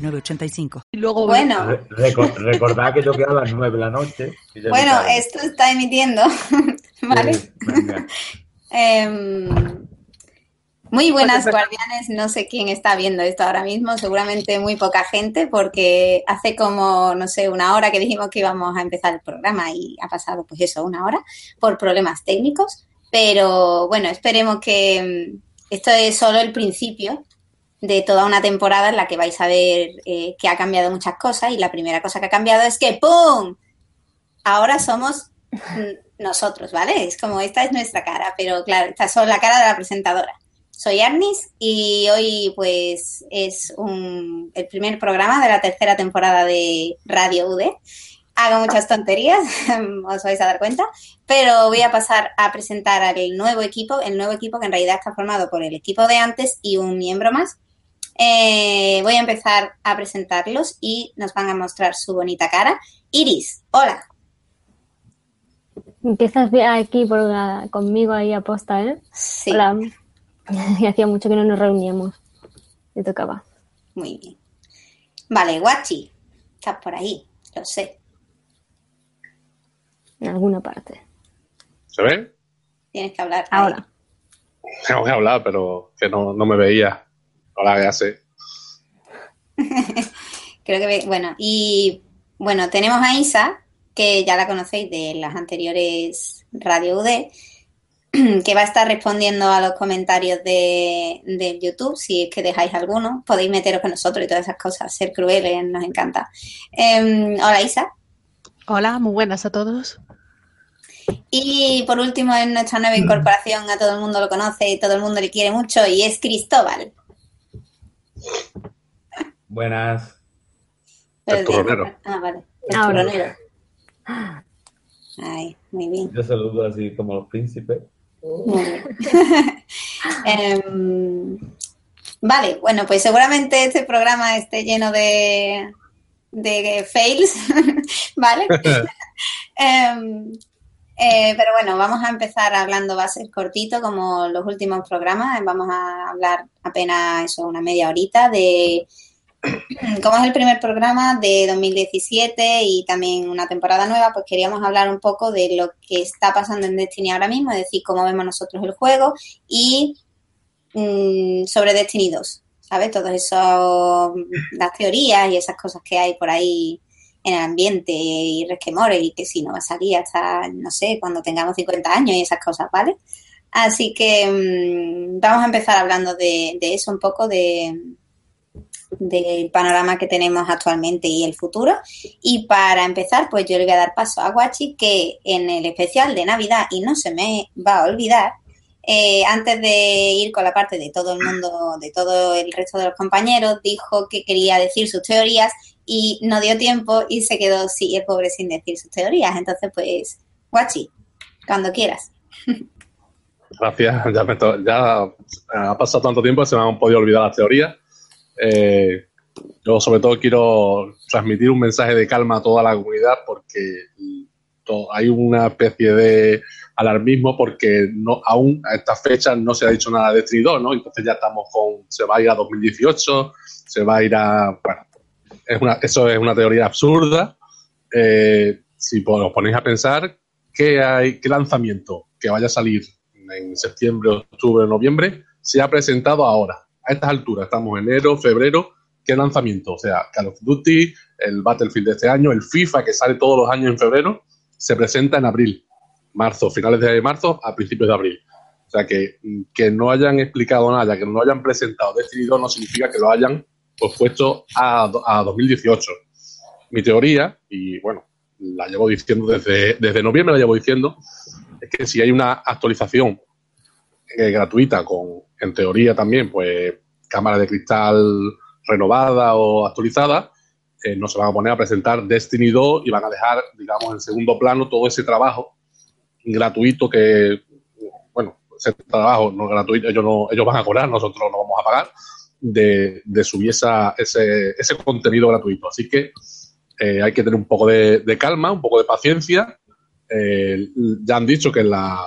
9.85. Y luego, bueno. recordad que yo quedo a las 9 de la noche. Bueno, esto está emitiendo. ¿Vale? Em, muy buenas guardianes, no sé quién está viendo esto ahora mismo, seguramente muy poca gente, porque hace como, no sé, una hora que dijimos que íbamos a empezar el programa y ha pasado pues eso, una hora, por problemas técnicos, pero bueno, esperemos que em, esto es solo el principio de toda una temporada en la que vais a ver eh, que ha cambiado muchas cosas y la primera cosa que ha cambiado es que ¡pum! Ahora somos nosotros, ¿vale? Es como esta es nuestra cara, pero claro, esta es la cara de la presentadora. Soy Arnis y hoy pues es un, el primer programa de la tercera temporada de Radio UD. Hago muchas tonterías, os vais a dar cuenta, pero voy a pasar a presentar al nuevo equipo, el nuevo equipo que en realidad está formado por el equipo de antes y un miembro más, eh, voy a empezar a presentarlos y nos van a mostrar su bonita cara. Iris, hola. Empiezas aquí por, conmigo ahí a posta, ¿eh? Sí. Hola. Y hacía mucho que no nos reuníamos. Me tocaba. Muy bien. Vale, Guachi, estás por ahí, lo sé. En alguna parte. ¿Se ve? Tienes que hablar. Ahora. Tengo que hablar, pero que no, no me veía. Hola, ya sé. Creo que, bueno, y bueno, tenemos a Isa, que ya la conocéis de las anteriores Radio UD, que va a estar respondiendo a los comentarios de, YouTube, si es que dejáis alguno, podéis meteros con nosotros y todas esas cosas, ser crueles, nos encanta. Em, hola Isa. Hola, muy buenas a todos. Y por último, en nuestra nueva incorporación, a todo el mundo lo conoce y todo el mundo le quiere mucho, y es Cristóbal. Buenas. El turronero. Ah, vale. El Ahora. turronero. Ay, muy bien. Yo saludo así como los príncipes. Muy bien. Em, vale, bueno, pues seguramente este programa esté lleno de, de fails, ¿vale? Em, eh, pero bueno, vamos a empezar hablando, va a ser cortito como los últimos programas, vamos a hablar apenas eso, una media horita de como es el primer programa de 2017 y también una temporada nueva, pues queríamos hablar un poco de lo que está pasando en Destiny ahora mismo, es decir, cómo vemos nosotros el juego y mm, sobre Destiny 2, ¿sabes? Todas esas, las teorías y esas cosas que hay por ahí en el ambiente y resquemores y que si no va a salir hasta, no sé, cuando tengamos 50 años y esas cosas, ¿vale? Así que mm, vamos a empezar hablando de, de eso un poco, de del panorama que tenemos actualmente y el futuro. Y para empezar, pues yo le voy a dar paso a Guachi, que en el especial de Navidad, y no se me va a olvidar, eh, antes de ir con la parte de todo el mundo, de todo el resto de los compañeros, dijo que quería decir sus teorías y no dio tiempo y se quedó sí, el pobre sin decir sus teorías. Entonces, pues, Guachi, cuando quieras. Gracias, ya, me ya ha pasado tanto tiempo que se me han podido olvidar las teorías. Eh, yo sobre todo quiero transmitir un mensaje de calma a toda la comunidad porque hay una especie de alarmismo porque no, aún a estas fechas no se ha dicho nada de 2, ¿no? Entonces ya estamos con, se va a ir a 2018, se va a ir a, bueno, eso es una teoría absurda. Eh, si os ponéis a pensar, ¿qué, hay, ¿qué lanzamiento que vaya a salir en septiembre, octubre, noviembre se ha presentado ahora? A estas alturas, estamos en enero, febrero, ¿qué lanzamiento? O sea, Call of Duty, el Battlefield de este año, el FIFA que sale todos los años en febrero, se presenta en abril, marzo, finales de marzo a principios de abril. O sea, que, que no hayan explicado nada, que no hayan presentado 2 no significa que lo hayan pues, a, a 2018. Mi teoría, y bueno, la llevo diciendo desde, desde noviembre, la llevo diciendo, es que si hay una actualización eh, gratuita con, en teoría también, pues cámara de cristal renovada o actualizada, eh, no se van a poner a presentar Destiny 2 y van a dejar, digamos, en segundo plano todo ese trabajo gratuito que, bueno, ese trabajo no gratuito, ellos, no, ellos van a cobrar, nosotros no vamos a pagar, de, subir esa, ese, ese contenido gratuito. Así que eh, hay que tener un poco de, calma, un poco de paciencia. Eh, ya han dicho que la,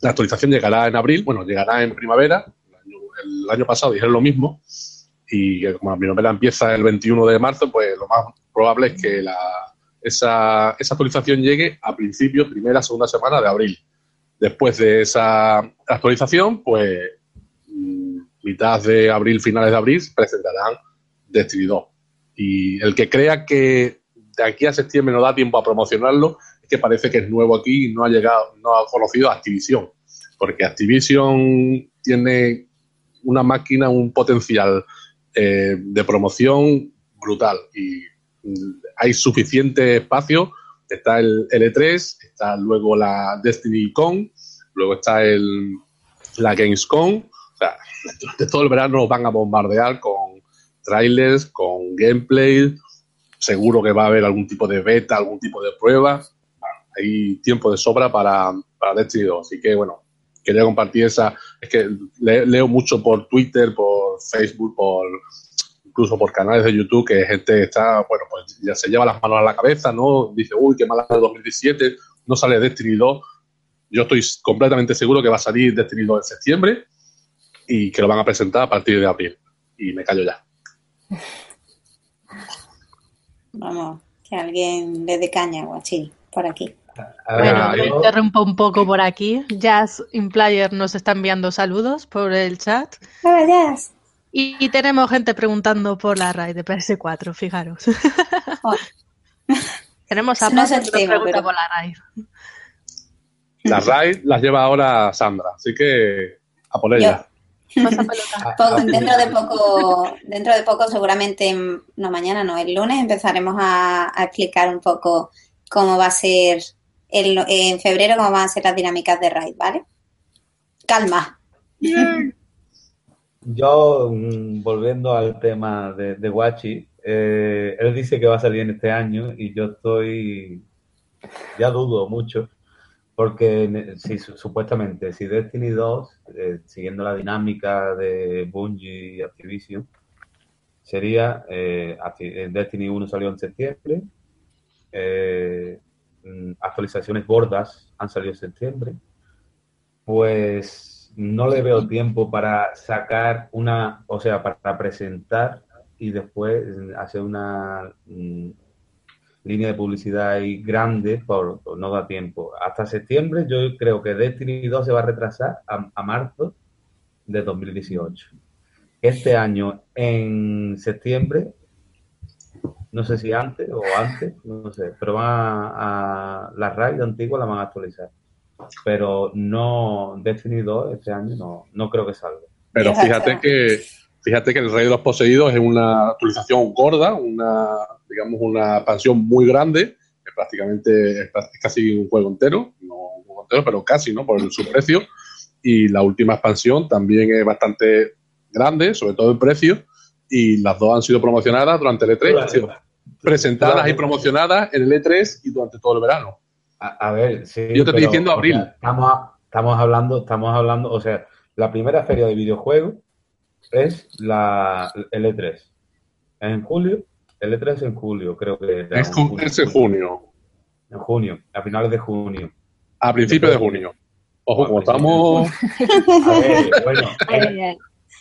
la actualización llegará en abril, bueno, llegará en primavera. El año, el año pasado dijeron lo mismo y como la primavera empieza el 21 de marzo, pues lo más probable es que la, esa, esa actualización llegue a principios, primera, segunda semana de abril. Después de esa actualización, pues mitad de abril, finales de abril, presentarán Destiny 2. Y el que crea que de aquí a septiembre no da tiempo a promocionarlo, es que parece que es nuevo aquí y no ha llegado, no ha conocido Activision. Porque Activision tiene una máquina, un potencial eh, de promoción brutal. Y hay suficiente espacio. Está el L3, está luego la Destiny Con, luego está el, la Gamescom. O sea, de todo el verano van a bombardear con trailers, con gameplay. Seguro que va a haber algún tipo de beta, algún tipo de prueba. Hay tiempo de sobra para, para Destiny 2. Así que, bueno, quería compartir esa. Es que le, leo mucho por Twitter, por Facebook, por incluso por canales de YouTube que gente está, bueno, pues ya se lleva las manos a la cabeza, ¿no? Dice, uy, qué mala de 2017, no sale Destiny 2. Yo estoy completamente seguro que va a salir Destiny 2 en septiembre y que lo van a presentar a partir de abril. Y me callo ya. Vamos, que alguien le dé caña, guachín, por aquí. A ver, Bueno, me interrumpo un poco por aquí. Jazz Implayer nos está enviando saludos por el chat. Hola, Jazz. Y, y tenemos gente preguntando por la raid de PS4, fijaros. Tenemos a no Pablo el que nos pregunta pero- por la raid. Las RAID las lleva ahora Sandra, así que a por Yo. ella. Pasa pelota. a- Poco- a- dentro de poco, dentro de poco, seguramente, no mañana, no, el lunes empezaremos a, a explicar un poco cómo va a ser el, en febrero, cómo van a ser las dinámicas de raid, ¿vale? Calma. Yo, mm, volviendo al tema de, de Guachi, eh, él dice que va a salir en este año y yo estoy, ya dudo mucho, porque si, su- supuestamente, si Destiny 2, eh, siguiendo la dinámica de Bungie y Activision, sería, eh, eh, Destiny 1 salió en septiembre, eh, mm, actualizaciones gordas han salido en septiembre, pues no le veo tiempo para sacar una, o sea, para presentar y después hacer una mm, línea de publicidad ahí grande, por, por no da tiempo. Hasta septiembre yo creo que Destiny 2 se va a retrasar a, a marzo de 2018. Este año, en septiembre, no sé si antes o antes, no sé, pero van a, a la RAID antigua la van a actualizar. Pero no, Destiny 2 este año no, no creo que salga. Pero fíjate que, fíjate que el Rey de los Poseídos es una actualización gorda, una, digamos, una expansión muy grande, que prácticamente es, casi un juego entero, no un juego entero, pero casi, ¿no? Por su precio. Y la última expansión también es bastante grande, sobre todo en precio, y las dos han sido promocionadas durante el E3, han sido presentadas y promocionadas en el E3 y durante todo el verano. A, a ver, sí, Yo te estoy diciendo o sea, abril. estamos hablando, estamos hablando, o sea, la primera feria de videojuegos es la el E3. ¿Es en julio? El E3 es en julio, creo que era Es, en es junio, En junio, a finales de junio. a principios de junio. Ojo, como estamos... A ver, bueno,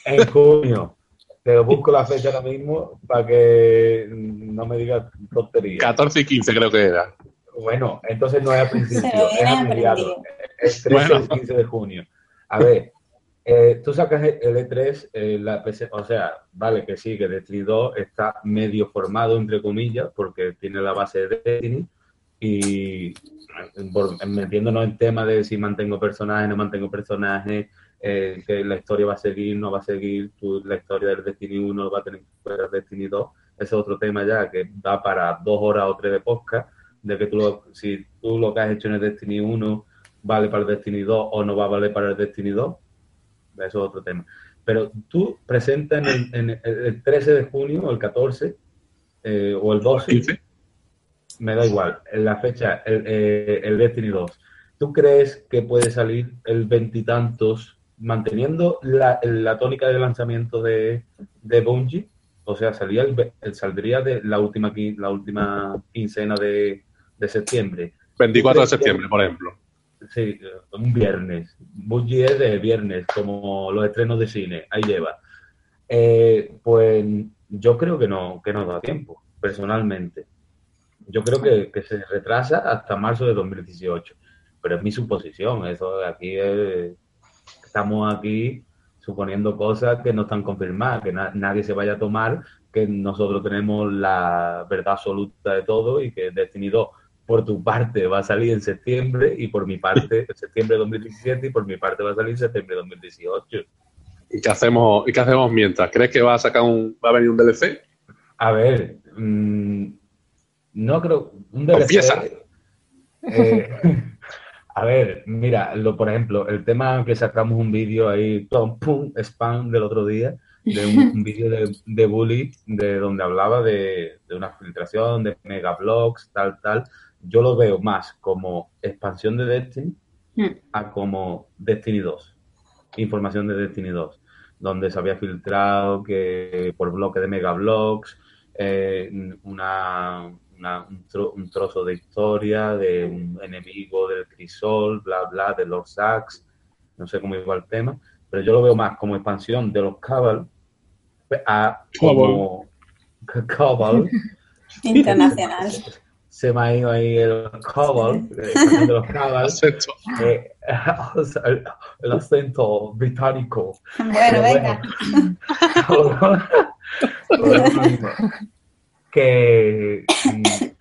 en, junio. Te busco la fecha ahora mismo para que no me digas tonterías. 14 y 15 creo que era. Bueno, entonces no es a principio, es a mediados. Es 13 Bueno. y 15 de junio. A ver, eh, tú sacas el E3, eh, la PC, o sea, vale que sí, que Destiny 2 está medio formado, entre comillas, porque tiene la base de Destiny, y metiéndonos en tema de si mantengo personajes, no mantengo personajes, eh, que la historia va a seguir, no va a seguir, tú, la historia del Destiny 1 va a tener que ser Destiny 2, ese es otro tema ya que da para dos horas o tres de podcast, de que tú lo, si tú lo que has hecho en el Destiny 1 vale para el Destiny 2 o no va a valer para el Destiny 2, eso es otro tema. pero tú presentas en el, en el- el 13 de junio o el 14 eh, o el 12, 15. me da igual, en la fecha, el, eh, el Destiny 2. ¿Tú crees que puede salir el veintitantos manteniendo la, la tónica de lanzamiento de, de Bungie? O sea, salía el, el- saldría de la última, la última quincena de, de septiembre. 24 de ¿Tú crees que- septiembre, por ejemplo. Sí, un viernes. Bungie es de viernes, como los estrenos de cine, ahí lleva. Eh, pues yo creo que no, que no da tiempo, personalmente. Yo creo que, se retrasa hasta marzo de 2018, pero es mi suposición. Eso aquí es- estamos aquí suponiendo cosas que no están confirmadas, que na- nadie se vaya a tomar, que nosotros tenemos la verdad absoluta de todo y que Destiny 2 por tu parte va a salir en septiembre y por mi parte en septiembre de 2017 y por mi parte va a salir en septiembre de 2018. ¿Y qué hacemos, y qué hacemos mientras? ¿Crees que va a sacar un, va a venir un DLC? A ver, mm, no creo. Un DLC, Confiesa. eh, a ver, mira, lo, por ejemplo, el tema que sacamos un vídeo ahí, pum, pum, spam del otro día, de un, un vídeo de, de Bully, de donde hablaba de, de una filtración, de megablogs, tal, tal. Yo lo veo más como expansión de Destiny Hmm. a como Destiny 2. Información de Destiny 2, donde se había filtrado que por bloque de megablogs, eh, una, una- un, tro- un trozo de historia de un enemigo del Crisol, bla, bla, de los Sax, no sé cómo iba el tema, pero yo lo veo más como expansión de los Cabal a como Cabal. Internacional. Se me ha ido ahí el Cabal, eh, los. Acepto. Eh, el, el acento británico. Bueno, venga. bueno. que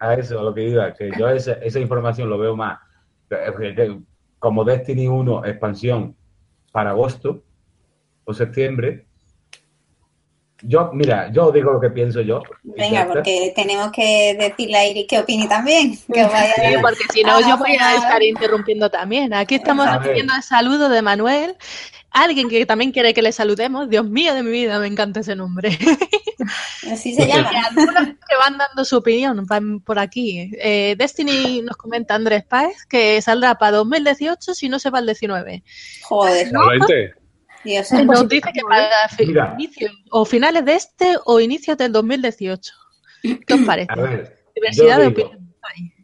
a eso, a lo que iba, que yo esa, esa información lo veo más que- que como Destiny 1 expansión para agosto o septiembre. Yo, mira, yo digo lo que pienso yo. Venga, porque tenemos que decirle a Iris que opine también. Que os vaya Sí, porque si no, yo voy a estar interrumpiendo también. Aquí estamos recibiendo el saludo de Manuel. Alguien que también quiere que le saludemos. Dios mío de mi vida, me encanta ese nombre. Así se llama. Y algunos que van dando su opinión van por aquí. Eh, Destiny nos comenta Andrés Páez que saldrá para 2018 si no se va el 19. Joder, ¿El 20? Dios. Sí, pues Nos sí, dice que para inicio, o finales de este o inicios del 2018. ¿Qué os parece? A ver, Diversidad yo de digo- opinión.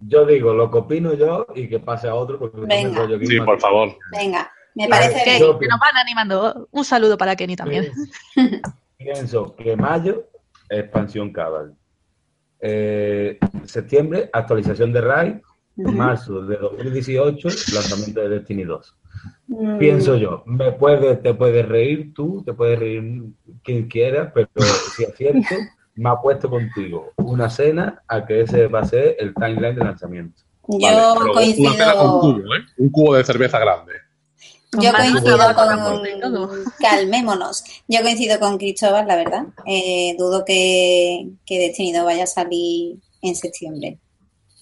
Yo digo lo que opino yo y que pase a otro porque no Venga. Sí, por favor. Venga, me parece ver, Que, nos van animando. Un saludo para Kenny también. Pienso que mayo, expansión Cabal. Eh, septiembre, actualización de RAID. Ujú. Marzo de 2018, lanzamiento de Destiny 2. Mm, Pienso yo, me puede, te puedes reír tú, te puedes reír quien quiera, pero si es cierto, me apuesto contigo una cena a que ese va a ser el timeline de lanzamiento. Yo Vale, pero Una cena con coincido. cubo, ¿eh? Un cubo de cerveza grande. Yo coincido con. Calmémonos. Yo coincido con Cristóbal, la verdad. Eh, dudo que, que Destiny 2 vaya a salir en septiembre.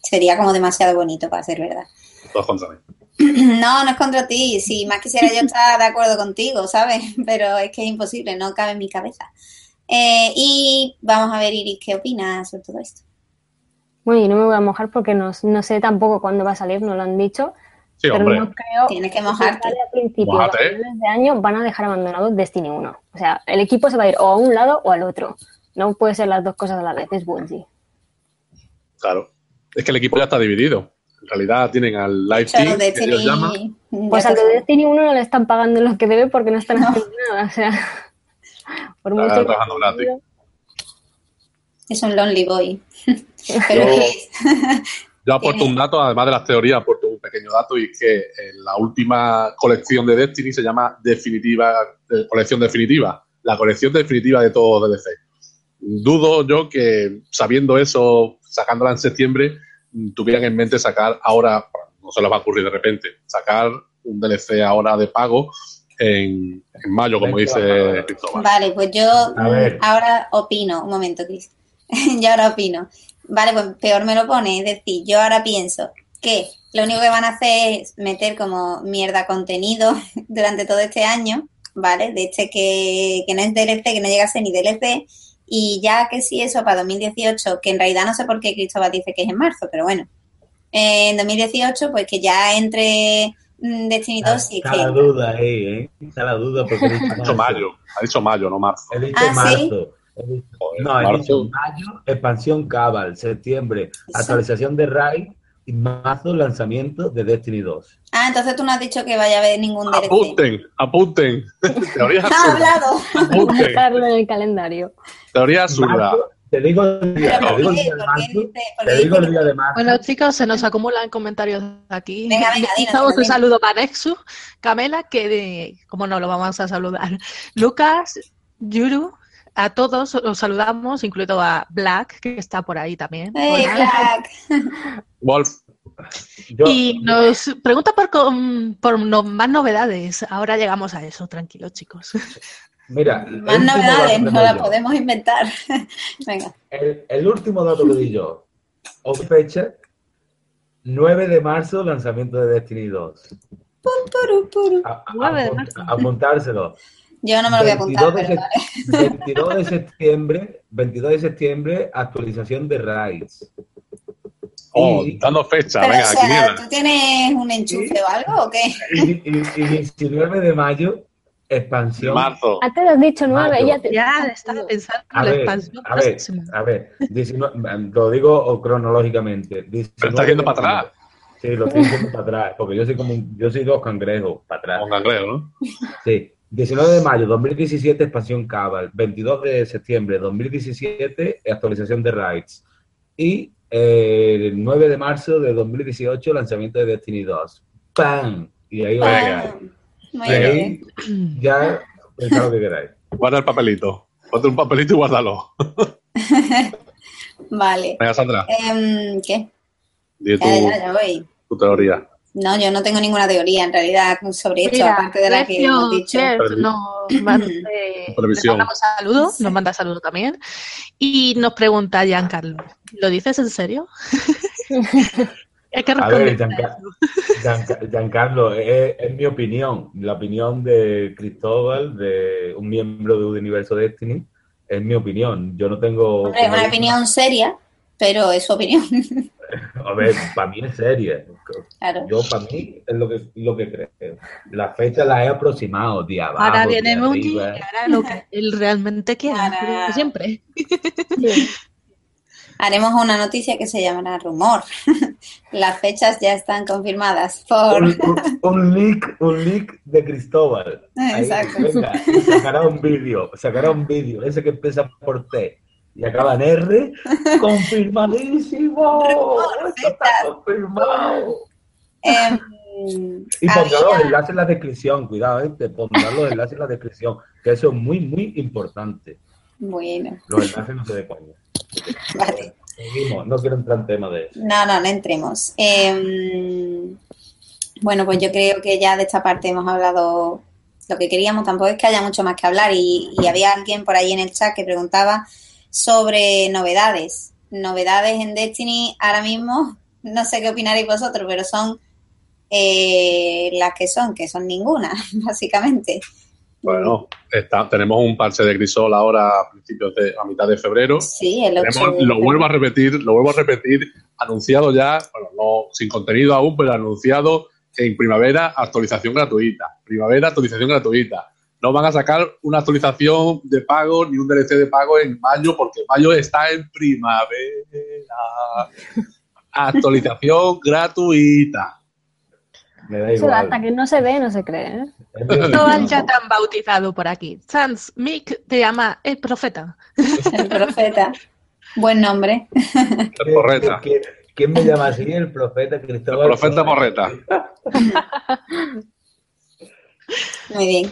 Sería como demasiado bonito para ser verdad. Todos contra mí. No, no es contra ti. Si más quisiera yo estar de acuerdo contigo, ¿sabes? Pero es que es imposible, no cabe en mi cabeza. Eh, y vamos a ver, Iris, ¿qué opinas sobre todo esto? Bueno, y no me voy a mojar porque no, no sé tampoco cuándo va a salir, no lo han dicho. Sí, pero hombre. no creo Tienes que que mojarte. sale a principios a finales de año van a dejar abandonado Destiny 1. O sea, el equipo se va a ir o a un lado o al otro. No puede ser las dos cosas a la vez, es Bungie. Claro. Es que el equipo ya está dividido. En realidad tienen al Live Team, que ellos llaman. Destiny. Pues al de Destiny 1 no le están pagando lo que debe porque no están haciendo nada. O sea, por Está mucho que trabajando gratis. Es un lonely boy. Pero Yo- Yo aporto un dato, además de las teorías, aporto un pequeño dato y es que eh, la última colección de Destiny se llama Definitiva, eh, colección definitiva, la colección definitiva de todo DLC. Dudo yo que sabiendo eso, sacándola en septiembre, tuvieran en mente sacar ahora, no se les va a ocurrir de repente, sacar un DLC ahora de pago en, en mayo, como dice Cristóbal. Vale, pues yo ahora opino. Un momento, Cris. yo ahora opino. Vale, pues peor me lo pone. Es decir, yo ahora pienso que lo único que van a hacer es meter como mierda contenido durante todo este año, ¿vale? De este que, que no es DLC, que no llega a ser ni DLC. Y ya que sí, eso para 2018, que en realidad no sé por qué Cristóbal dice que es en marzo, pero bueno. Eh, en 2018, pues que ya entre mm, Destiny 2 y Está la duda ahí, ¿eh? Está la duda porque he dicho Ha dicho mayo, ha dicho mayo, no marzo. He dicho Ah, ¿sí? marzo. He dicho- Joder, no, he marzo. dicho mayo, expansión Cabal, septiembre, actualización de Raid y marzo, lanzamiento de Destiny 2. Ah, entonces tú no has dicho que vaya a haber ningún DLC. Apunten, apunten. Teoría ¡Ha absurda. hablado! Apunten. En el calendario. Teoría absurda. Te digo el día, ¿Pero te digo el día de ¿Por qué marzo, te digo el día de marzo. Bueno, chicos, se nos acumulan comentarios aquí. Venga, venga, dinos, Damos un saludo para Nexus, Camela, que de, como no lo vamos a saludar. Lucas, Yuru, a todos los saludamos, incluido a Black, que está por ahí también. ¡Hey, Hola. Black! Wolf, Yo- Y nos pregunta por, por no- más novedades. Ahora llegamos a eso, tranquilos, chicos. Mira, Más novedades, no las podemos inventar. Venga. El, el último dato que di yo. O fecha, 9 de marzo, lanzamiento de Destiny 2. Puru, puru. A- a- 9 de apun- marzo. apuntárselo. Yo no me lo voy a apuntar, 22 de, pero sep- vale. 22 de septiembre, 22 de septiembre, actualización de Raids. oh, Y- dando fecha, Pero, venga, o sea. ¿tú tienes un enchufe o algo o qué? Y, y- y 19 de mayo, expansión. Marzo. Antes has dicho nueve, Mayo. ya te... Ya estaba pensando en la ver, expansión a ver, a ver, 19 lo digo cronológicamente. 19 Pero estás yendo para atrás. Sí, lo estoy yendo para atrás, porque yo soy como un- yo soy dos cangrejos para atrás. Con cangreo, ¿no? Sí, 19 de mayo 2017, expansión Cabal. 22 de septiembre 2017, actualización de Raids. Y eh, el 9 de marzo de 2018, lanzamiento de Destiny 2. ¡Pam! Y ahí, Venga. quedáis. Muy bien. ahí ya pensad lo que queráis. Guarda el papelito. Ponte un papelito y guárdalo. Vale. Venga, Sandra, Em, ¿Qué? di tu, Ya, ya, ya voy. tu teoría. No, yo no tengo ninguna teoría en realidad sobre esto, Mira, aparte de la que hemos dicho. Nos manda, eh, nos manda saludos también. Y nos pregunta Giancarlo, ¿lo dices en serio? Hay que A ver, Giancarlo, es, es mi opinión, la opinión de Cristóbal, de un miembro de Universo Destiny, es mi opinión. Yo no tengo... Hombre, es una opinión seria, pero es su opinión. A ver, para mí es. Claro. Yo, para mí, es lo que, lo que creo. La fecha la he aproximado, de abajo, Ahora viene arriba. hará lo que él realmente quiere, Ahora- siempre. Sí. Haremos una noticia que se llamará rumor. Las fechas ya están confirmadas por... Un, un- un leak, un leak de Cristóbal. Ahí, Exacto. venga, sacará un vídeo, sacará un vídeo, ese que empieza por T y acaba en R, confirmadísimo, esto está confirmado. Em, Y pondrá los enlaces en la descripción, cuidado, ¿eh? pondrá los enlaces en la descripción, que eso es muy, muy importante. Bueno, Los enlaces no se de coña. vale. Seguimos, no quiero entrar en tema de eso. No, no, no entremos. Em, bueno, pues yo creo que ya de esta parte hemos hablado lo que queríamos. Tampoco es que haya mucho más que hablar. Y, y había alguien por ahí en el chat que preguntaba sobre novedades. Novedades en Destiny ahora mismo, no sé qué opinaréis vosotros, pero son eh, las que son, que son ninguna, básicamente. Bueno, está- tenemos un parche de Grisol ahora a principios de, a mitad de febrero. Sí, el 8 Tenemos- de- lo vuelvo a repetir, lo vuelvo a repetir, anunciado ya, bueno, no sin contenido aún, pero anunciado en primavera actualización gratuita. Primavera actualización gratuita. No van a sacar una actualización de pago ni un DLC de pago en mayo, porque mayo está en primavera. Actualización gratuita. Me da igual. hasta que no se ve, no se cree. ¿eh? Ya te han bautizado por aquí. Sans Mick te llama el profeta. el profeta. Buen nombre. El porreta. ¿Quién, quién me llama así? El profeta El Cristóbal. profeta porreta. Muy bien.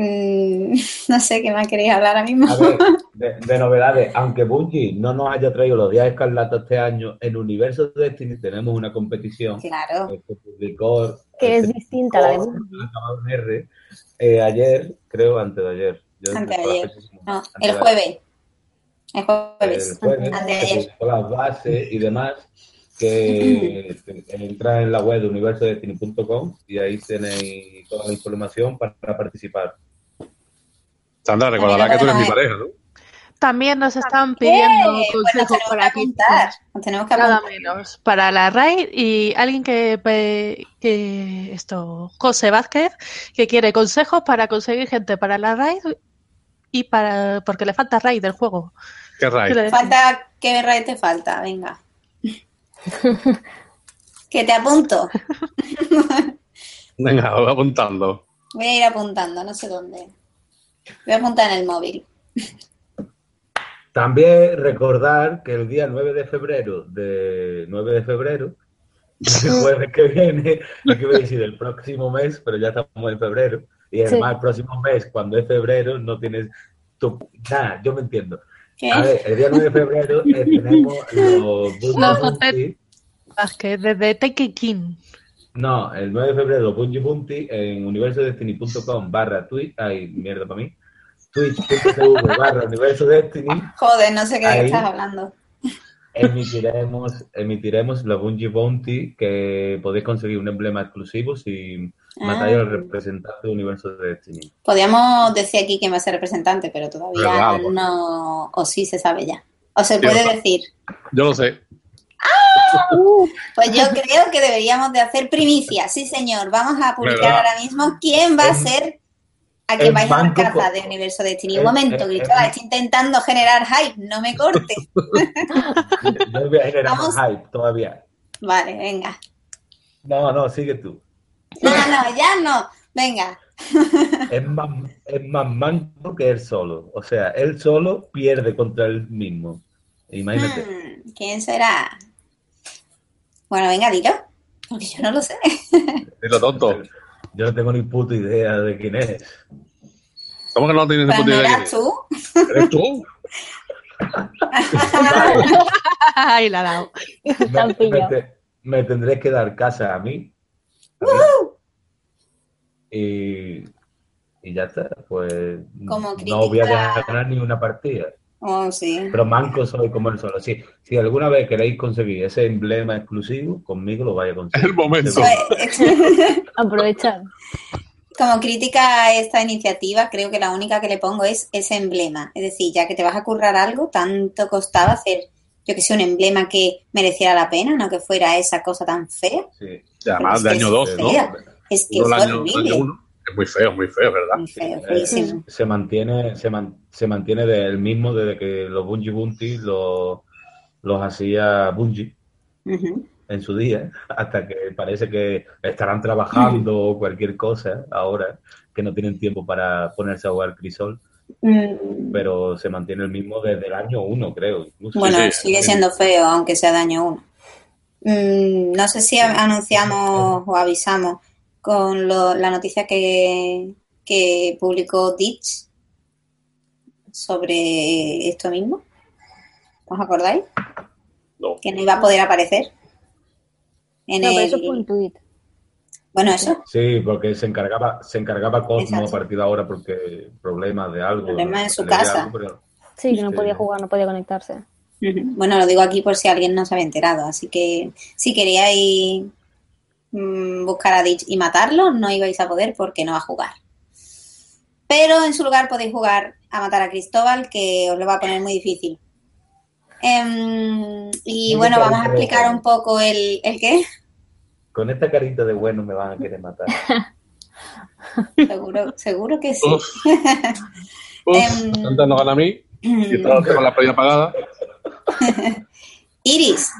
Mm, no sé qué más queréis hablar ahora mismo. A ver, de, de novedades, aunque Bungie no nos haya traído los días escarlatos este año, en Universo de Destiny tenemos una competición Claro. que publicó. Que es se distinta a la de Bungie. eh, ayer, creo, antes de ayer. Yo Antes de ayer. No, antes el de jueves. El El jueves. jueves Antes de las bases y demás. que entra en la web de universodestiny.com y ahí tenéis toda la información para, participar. Sandra, recordará que tú eres mi pareja, ¿no? También nos están pidiendo consejos para apuntar. tenemos que Nada menos. Para la RAID y alguien que, que esto, José Vázquez, que quiere consejos para conseguir gente para la RAID y para porque le falta RAID del juego. ¿Qué RAID? Falta, ¿Qué RAID te falta? Venga. que te apunto. Venga, voy apuntando. Voy a ir apuntando, no sé dónde. Voy a apuntar en el móvil. También recordar que el día 9 de febrero, de 9 de febrero, el jueves que viene, no quiero decir el próximo mes, pero ya estamos en febrero, y además el próximo mes, cuando es febrero, no tienes... Tu... Nada, yo me entiendo. A ver, el día 9 de febrero eh, tenemos los... Los Vázquez, desde Take King. No, el 9 de febrero Bungie Bunty en universodestiny.com barra tweet, ay, mierda para mí, twitch.tv barra universo Destiny. Joder, no sé qué estás hablando. Emitiremos, emitiremos la Bungie Bounty que podéis conseguir un emblema exclusivo si matáis al ah. representante del universo de Destiny. Podríamos decir aquí quién va a ser representante, pero todavía no, o sí se sabe ya. O se puede decir. Yo lo sé. Pues yo creo que deberíamos de hacer primicia. Sí, señor. Vamos a publicar ahora mismo quién va a ser a que vais a la casa de Universo Destiny. Un momento, Cristóbal, estoy intentando generar hype, no me corte. no voy a generar hype todavía. Vale, venga. No, no, sigue tú. No, no, ya no. Venga. Es más, es más manco que él solo. O sea, él solo pierde contra él mismo. Imagínate. Hmm, ¿Quién será? Bueno, venga, dilo. Porque yo no lo sé. Dilo tonto. Yo no tengo ni puta idea de quién es. ¿Cómo que no tienes ni puta idea de quién es? tú? ¿Eres tú? Ahí la ha dado. Me, me, tendré que dar casa a mí. y, y ya está. Pues no voy a ganar ni una partida. Oh, sí. Pero manco soy como el solo. Si, si alguna vez queréis conseguir ese emblema exclusivo, conmigo lo vais a conseguir. El momento. Aprovechar. Como crítica a esta iniciativa, creo que la única que le pongo es ese emblema. Es decir, ya que te vas a currar algo, tanto costaba hacer, yo que sé, un emblema que mereciera la pena, no que fuera esa cosa tan fea. Sí, además de año 2, ¿no? Es que es horrible. Es muy feo, muy feo, ¿verdad? se mantiene, se, se mantiene del mismo desde que los Bungie Bunty los, los hacía Bungie en su día, hasta que parece que estarán trabajando o cualquier cosa ahora, que no tienen tiempo para ponerse a jugar crisol. Mm. Pero se mantiene el mismo desde el año 1, creo. Bueno, sigue siendo feo, aunque sea de año 1. Mm, no sé si anunciamos o avisamos con la noticia que, que publicó Ditch sobre esto mismo. ¿Os acordáis? No. Que no iba a poder aparecer. En no, eso fue un tweet. Bueno, eso. Sí, porque se encargaba, se encargaba Cosmo a partir de ahora porque problemas de algo. Problemas en su casa. Sí, que no podía jugar, no podía conectarse. Bueno, lo digo aquí por si alguien no se había enterado. Así que si queríais Mm, buscar a Ditch y matarlo, no ibais a poder porque no va a jugar. Pero en su lugar podéis jugar a matar a Cristóbal, que os lo va a poner muy difícil. Em, y bueno, vamos a explicar un poco el, el qué. Con esta carita de bueno me van a querer matar. seguro, seguro que sí. Uf, um, no gana a mí. Y con la playa apagada. Iris.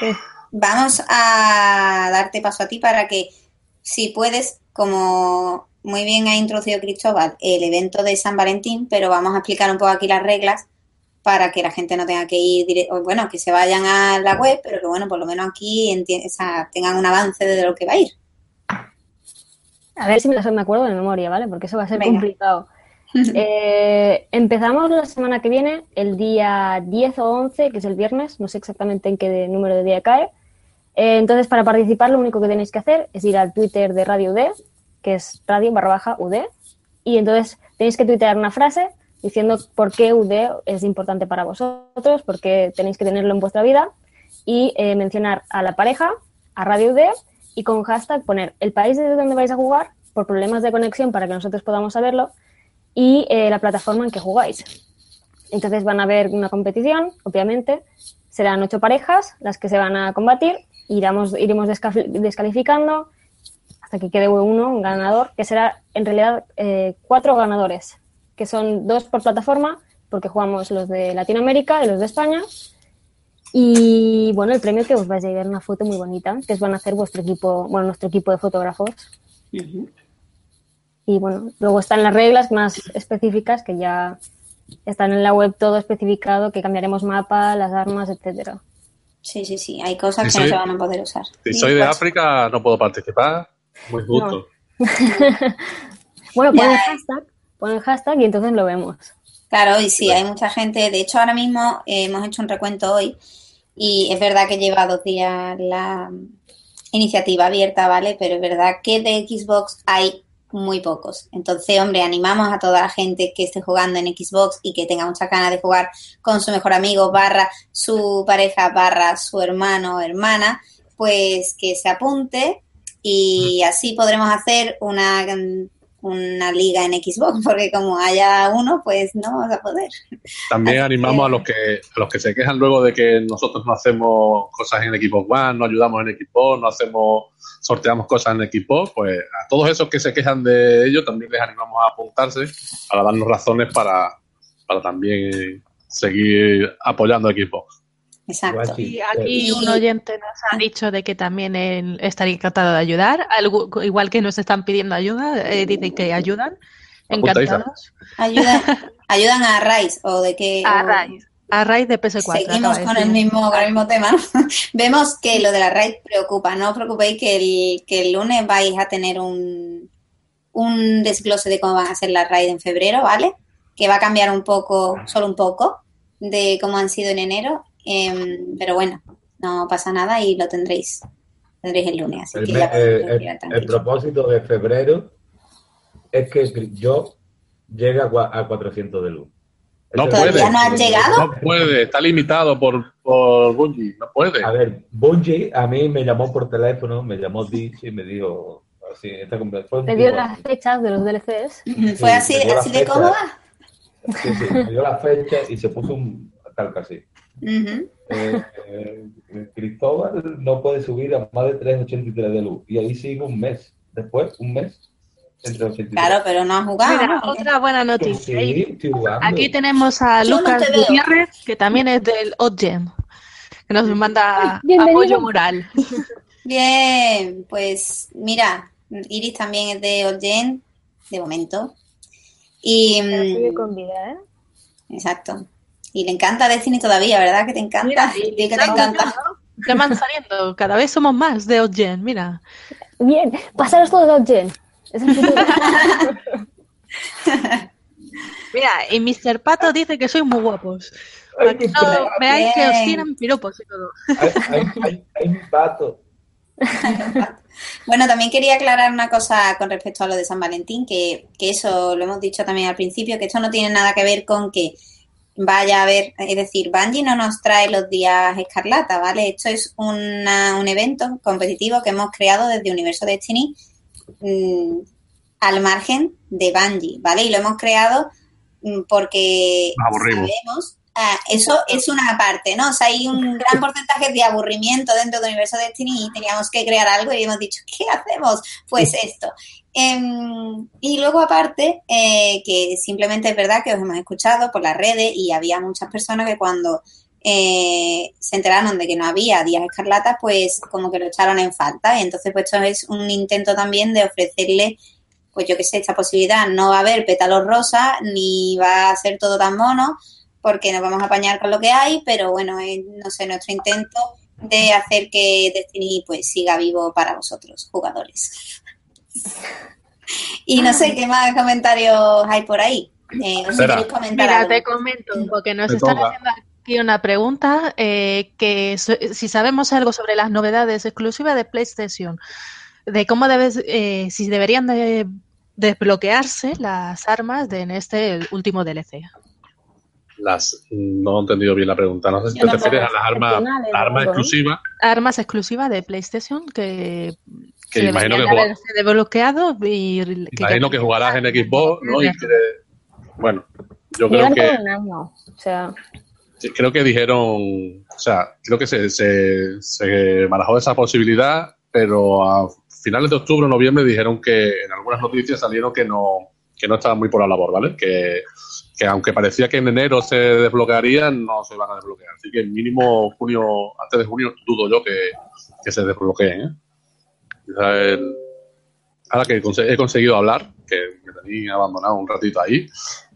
¿Qué? Vamos a darte paso a ti para que, si puedes, como muy bien ha introducido Cristóbal, el evento de San Valentín, pero vamos a explicar un poco aquí las reglas para que la gente no tenga que ir, bueno, que se vayan a la web, pero que bueno, por lo menos aquí tengan un avance de lo que va a ir. A ver si me, me acuerdo de memoria, ¿vale? Porque eso va a ser complicado. Eh, empezamos la semana que viene, el día 10 o 11, que es el viernes, no sé exactamente en qué número de día cae. Eh, entonces, para participar, lo único que tenéis que hacer es ir al Twitter de Radio UD, que es radio barra baja UD, y entonces tenéis que tuitear una frase diciendo por qué UD es importante para vosotros, por qué tenéis que tenerlo en vuestra vida, y eh, mencionar a la pareja, a Radio UD y con hashtag poner el país desde donde vais a jugar por problemas de conexión para que nosotros podamos saberlo y eh, la plataforma en que jugáis. Entonces van a haber una competición, obviamente, serán ocho parejas las que se van a combatir, iremos, iremos descalificando hasta que quede uno, un ganador, que será en realidad eh, cuatro ganadores, que son dos por plataforma, porque jugamos los de Latinoamérica y los de España. Y bueno, el premio que os vais a llevar una foto muy bonita, que os van a hacer vuestro equipo, bueno, nuestro equipo de fotógrafos. Y bueno, luego están las reglas más específicas que ya están en la web todo especificado, que cambiaremos mapa, las armas, etcétera. Sí, sí, sí, hay cosas que no se van a poder usar. Si soy de África, no puedo participar. Muy justo. bueno, pon el hashtag, pon el hashtag y entonces lo vemos. Claro, y sí, hay mucha gente. De hecho, ahora mismo eh, hemos hecho un recuento hoy y es verdad que lleva dos días la iniciativa abierta, ¿vale? Pero es verdad que de Xbox hay muy pocos. Entonces, hombre, animamos a toda la gente que esté jugando en Xbox y que tenga muchas ganas de jugar con su mejor amigo, barra su pareja, barra su hermano o hermana, pues que se apunte y así podremos hacer una, una liga en Xbox, porque como haya uno, pues no vamos a poder. También animamos a los que a los que se quejan luego de que nosotros no hacemos cosas en Xbox One, no ayudamos en Xbox, no hacemos sorteamos cosas en Xbox, pues a todos esos que se quejan de ello también les animamos a apuntarse para darnos razones para, para también seguir apoyando a Xbox. Exacto. Y aquí un oyente nos ha dicho de que también él estaría encantado de ayudar, igual que nos están pidiendo ayuda, eh, dicen que ayudan. Encantados. Ayudan, ayudan a Rice o de que. A Rice. A raíz de PS4. Seguimos con el, mismo, con el mismo tema. Vemos que lo de la raid preocupa. No os preocupéis que el, que el lunes vais a tener un, un desglose de cómo van a ser las raid en febrero, ¿vale? Que va a cambiar un poco, solo un poco, de cómo han sido en enero. Em, pero bueno, no pasa nada y lo tendréis, tendréis el lunes. Eh, el, propósito de febrero es que yo llegue a, a 400 de luz. No puede. no ha llegado? No puede, está limitado por, por Bungie, no puede. A ver, Bungie a mí me llamó por teléfono, me llamó Dix y me dijo, así, esta ¿Te dio las fechas de los DLCs? ¿Fue así, así de cómoda? Sí, sí, me dio la fecha y se puso un tal casi. Eh, eh, Cristóbal no puede subir a más de 3.83 de luz y ahí sigue un mes. Después, un mes Claro, pero no ha jugado. Mira, otra buena noticia. Aquí tenemos a Lucas Gutiérrez, que también es del OGEM, que nos manda apoyo moral. Bien, pues mira, Iris también es de OGEM, de momento. Y, sigue mm, con vida, ¿eh? Exacto. Y le encanta Destiny todavía, ¿verdad? Que te encanta. que te encanta. Ya van saliendo, cada vez somos más de OGEN, mira. Bien, pasaros todo de OGEN. Mira, y Mr. Pato dice que soy muy guapos. no veáis que os tiran piropos y todo. Hay, un pato. bueno, también quería aclarar una cosa con respecto a lo de San Valentín, que, que, eso lo hemos dicho también al principio, que esto no tiene nada que ver con que vaya a haber, es decir, Bungie no nos trae los días escarlata, ¿vale? Esto es una, un evento competitivo que hemos creado desde Universo Destiny Mm, al margen de Bungie, ¿vale? Y lo hemos creado mm, porque sabemos, ah, eso es una parte, ¿no? O sea, hay un gran porcentaje de aburrimiento dentro del universo Destiny y teníamos que crear algo y hemos dicho, ¿qué hacemos? Pues esto. Em, y luego aparte, eh, que simplemente es verdad que os hemos escuchado por las redes y había muchas personas que cuando eh, se enteraron de que no había días escarlatas, pues como que lo echaron en falta. Y entonces, pues esto es un intento también de ofrecerle, pues yo qué sé, esta posibilidad. No va a haber pétalos rosas, ni va a ser todo tan mono, porque nos vamos a apañar con lo que hay, pero bueno, es, no sé, nuestro intento de hacer que Destiny pues siga vivo para vosotros, jugadores. y no sé qué más comentarios hay por ahí. Eh, Mira, te comento, porque nos están haciendo Aquí una pregunta, eh, que si sabemos algo sobre las novedades exclusivas de PlayStation, de cómo debes, eh, si deberían de desbloquearse las armas de, en este último DLC. Las no he entendido bien la pregunta. No sé si te refieres a las armas, armas exclusivas. Armas exclusivas de PlayStation que, que imagino que desbloqueado y imagino que jugarás en Xbox, ¿no? Y que, bueno, yo creo que o sea creo que dijeron, o sea, creo que se, se, se barajó esa posibilidad, pero a finales de octubre o noviembre dijeron que en algunas noticias salieron que no, que no estaban muy por la labor, ¿vale? Que, que aunque parecía que en enero se desbloquearían, no se iban a desbloquear. Así que mínimo junio, antes de junio, dudo yo que, que se desbloqueen. ¿eh? ahora que he conseguido hablar, que me tenía abandonado un ratito ahí,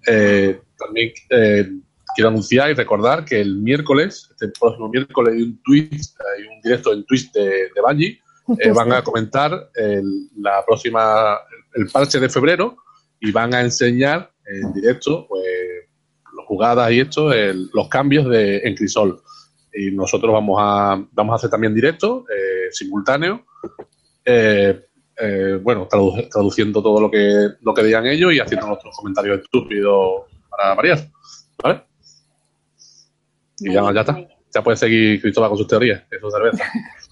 eh, también eh, quiero anunciar y recordar que el miércoles, este próximo miércoles, hay un tweet, hay un directo en Twitch de, de Bungie, eh, van a comentar el, la próxima, el parche de febrero y van a enseñar en directo pues, las jugadas y esto, los cambios de, en Crisol. Y nosotros vamos a, vamos a hacer también directo, eh, simultáneo, eh, eh, bueno, traduciendo todo lo que, lo que digan ellos y haciendo nuestros comentarios estúpidos para variar. ¿Vale? Y ya, ya está. Ya puede seguir Cristóbal con sus teorías, eso cerveza.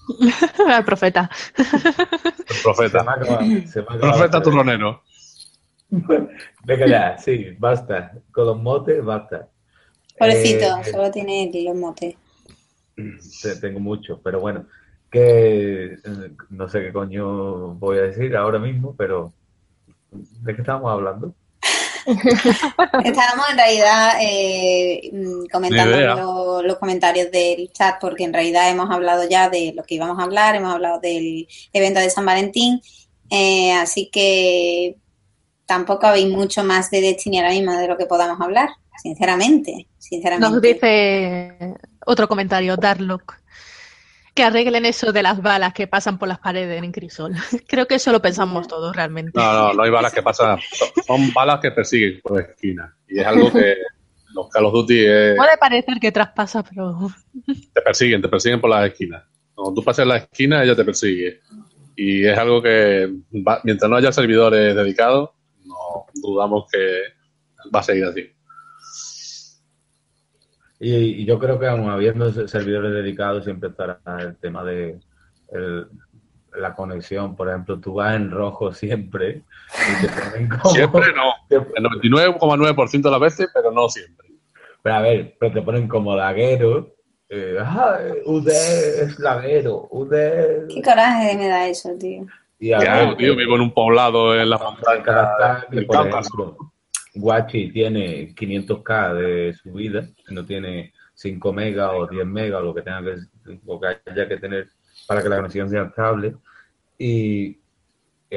El profeta. El profeta. profeta turronero. Venga ya, sí, basta. Con los motes, basta. Pobrecito, eh, solo tiene los motes. Tengo muchos, pero bueno, que eh, no sé qué coño voy a decir ahora mismo, pero ¿de qué estábamos hablando? Estábamos en realidad eh, mm, comentando los comentarios del chat porque en realidad hemos hablado ya de lo que íbamos a hablar, hemos hablado del evento de San Valentín, así que tampoco habéis mucho más de Destiny ahora mismo de lo que podamos hablar, sinceramente. sinceramente. Nos dice otro comentario, Darlock, que arreglen eso de las balas que pasan por las paredes en Crisol. Creo que eso lo pensamos todos realmente. No, no, no hay balas que pasan, son balas que persiguen por esquina. Y es algo que los Call of Duty es... Puede parecer que traspasa, pero... Te persiguen, te persiguen por las esquinas. Cuando tú pasas la esquina, ella te persigue. Y es algo que, mientras no haya servidores dedicados, dudamos que va a seguir así. Y, yo creo que aún habiendo servidores dedicados siempre estará el tema de la conexión. Por ejemplo, tú vas en rojo siempre. siempre no. El 99,9% de las veces, pero no siempre. Pero a ver, pero te ponen como laguero. Eh, UD es laguero. UD... ¿Qué coraje me da eso, tío? Y tío, vivo en un poblado en la montaña del Cáucaso. Guachi tiene 500k de subida, no tiene 5 megas o 10 megas, lo que tenga que, lo que haya que tener para que la conexión sea estable. Y,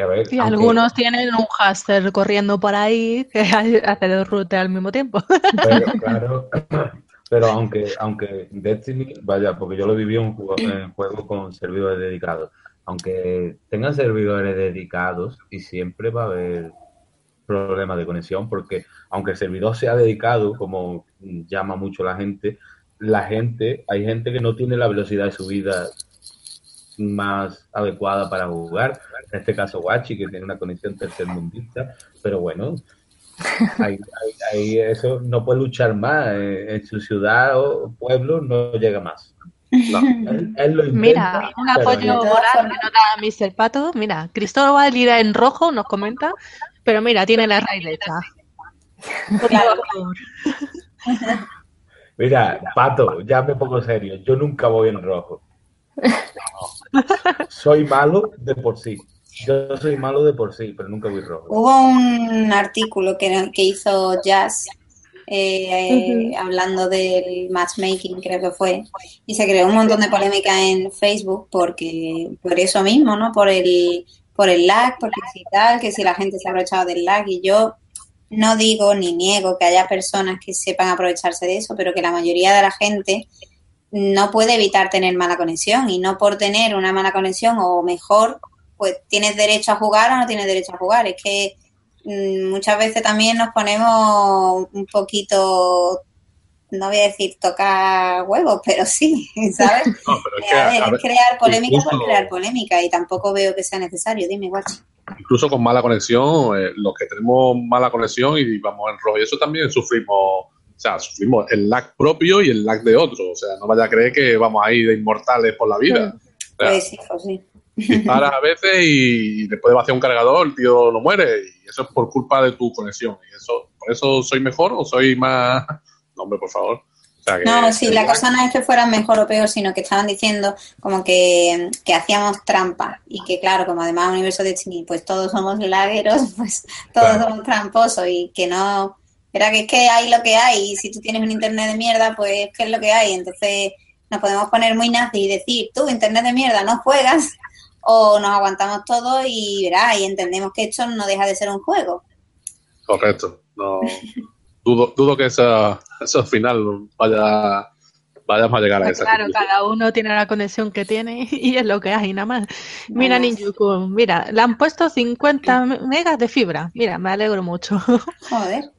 a ver, y algunos tienen un haster corriendo por ahí que hace dos rutas al mismo tiempo. Pero, claro, pero aunque, aunque Destiny, vaya, porque yo lo viví en un juego, en juego con servidores dedicados aunque tengan servidores dedicados y siempre va a haber problemas de conexión porque aunque el servidor sea dedicado, como llama mucho la gente, la gente, hay gente que no tiene la velocidad de subida más adecuada para jugar. En este caso, Wachi, que tiene una conexión tercermundista, pero bueno, ahí, eso no puede luchar más. Eh, en su ciudad o pueblo no llega más. Mira, un apoyo moral que nos da Mr. Pato. Mira, Cristóbal irá en rojo, nos comenta, pero mira, tiene la raíz Mira, Pato, ya me pongo serio. Yo nunca voy en rojo. Soy malo de por sí. Yo soy malo de por sí, pero nunca voy rojo. Hubo un artículo que, que hizo Jazz eh, hablando del matchmaking, creo que fue, y se creó un montón de polémica en Facebook porque por eso mismo, ¿no? Por el, por el lag, porque si tal, que si la gente se ha aprovechado del lag y yo no digo ni niego que haya personas que sepan aprovecharse de eso, pero que la mayoría de la gente no puede evitar tener mala conexión y no por tener una mala conexión o mejor, pues tienes derecho a jugar o no tienes derecho a jugar. Es que muchas veces también nos ponemos un poquito, no voy a decir tocar huevos, pero sí, ¿sabes? crear polémica por crear polémica y tampoco veo que sea necesario. Dime, Guachi. Incluso con mala conexión, eh, los que tenemos mala conexión y vamos en rojo, y eso también sufrimos O sea, sufrimos el lag propio y el lag de otro. O sea, no vaya a creer que vamos a ir de inmortales por la vida. Pues sí, pues sí. Disparas a veces y después de vaciar un cargador, el tío no muere. Y eso es por culpa de tu conexión. Y eso, ¿Por eso soy mejor o soy más.? No, hombre, por favor. no, sí, la cosa no es que fueran mejor o peor, sino que estaban diciendo como que, hacíamos trampa y que claro, como además universo de Destiny, pues todos somos lagueros, pues todos somos tramposos y que no, era que es que hay lo que hay y si tú tienes un internet de mierda, pues qué es lo que hay, entonces nos podemos poner muy nazi y decir, tú internet de mierda, no juegas o nos aguantamos todo y verá, y entendemos que esto no deja de ser un juego. Correcto, no dudo, dudo que esa, eso final vaya vayamos a llegar a esa. Claro, cada uno tiene la conexión que tiene y es lo que hay, nada más. Mira, Ninjuku, mira, le han puesto 50 megas de fibra. Mira, me alegro mucho. Joder.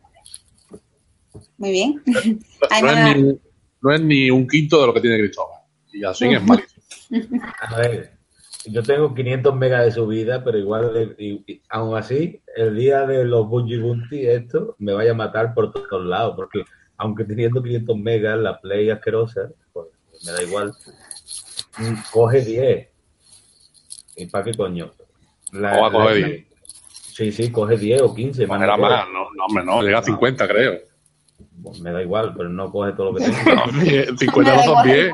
Muy bien. No, es ni, un quinto de lo que tiene Cristóbal. Y así es malísimo. A ver, yo tengo 500 megas de subida, pero igual, aún así, el día de los Bungie Bunty, esto me vaya a matar por todos lados, porque aunque teniendo 500 megas, la Play asquerosa, pues me da igual, coge 10. ¿Y para qué coño? La, ¿Cómo va a 10? Sí, sí, coge 10 o 15. Pues más, más, no, no, hombre, no, llega a 50, creo. Pues me da igual, pero no coge todo lo que tengo. no, 50 no son 10.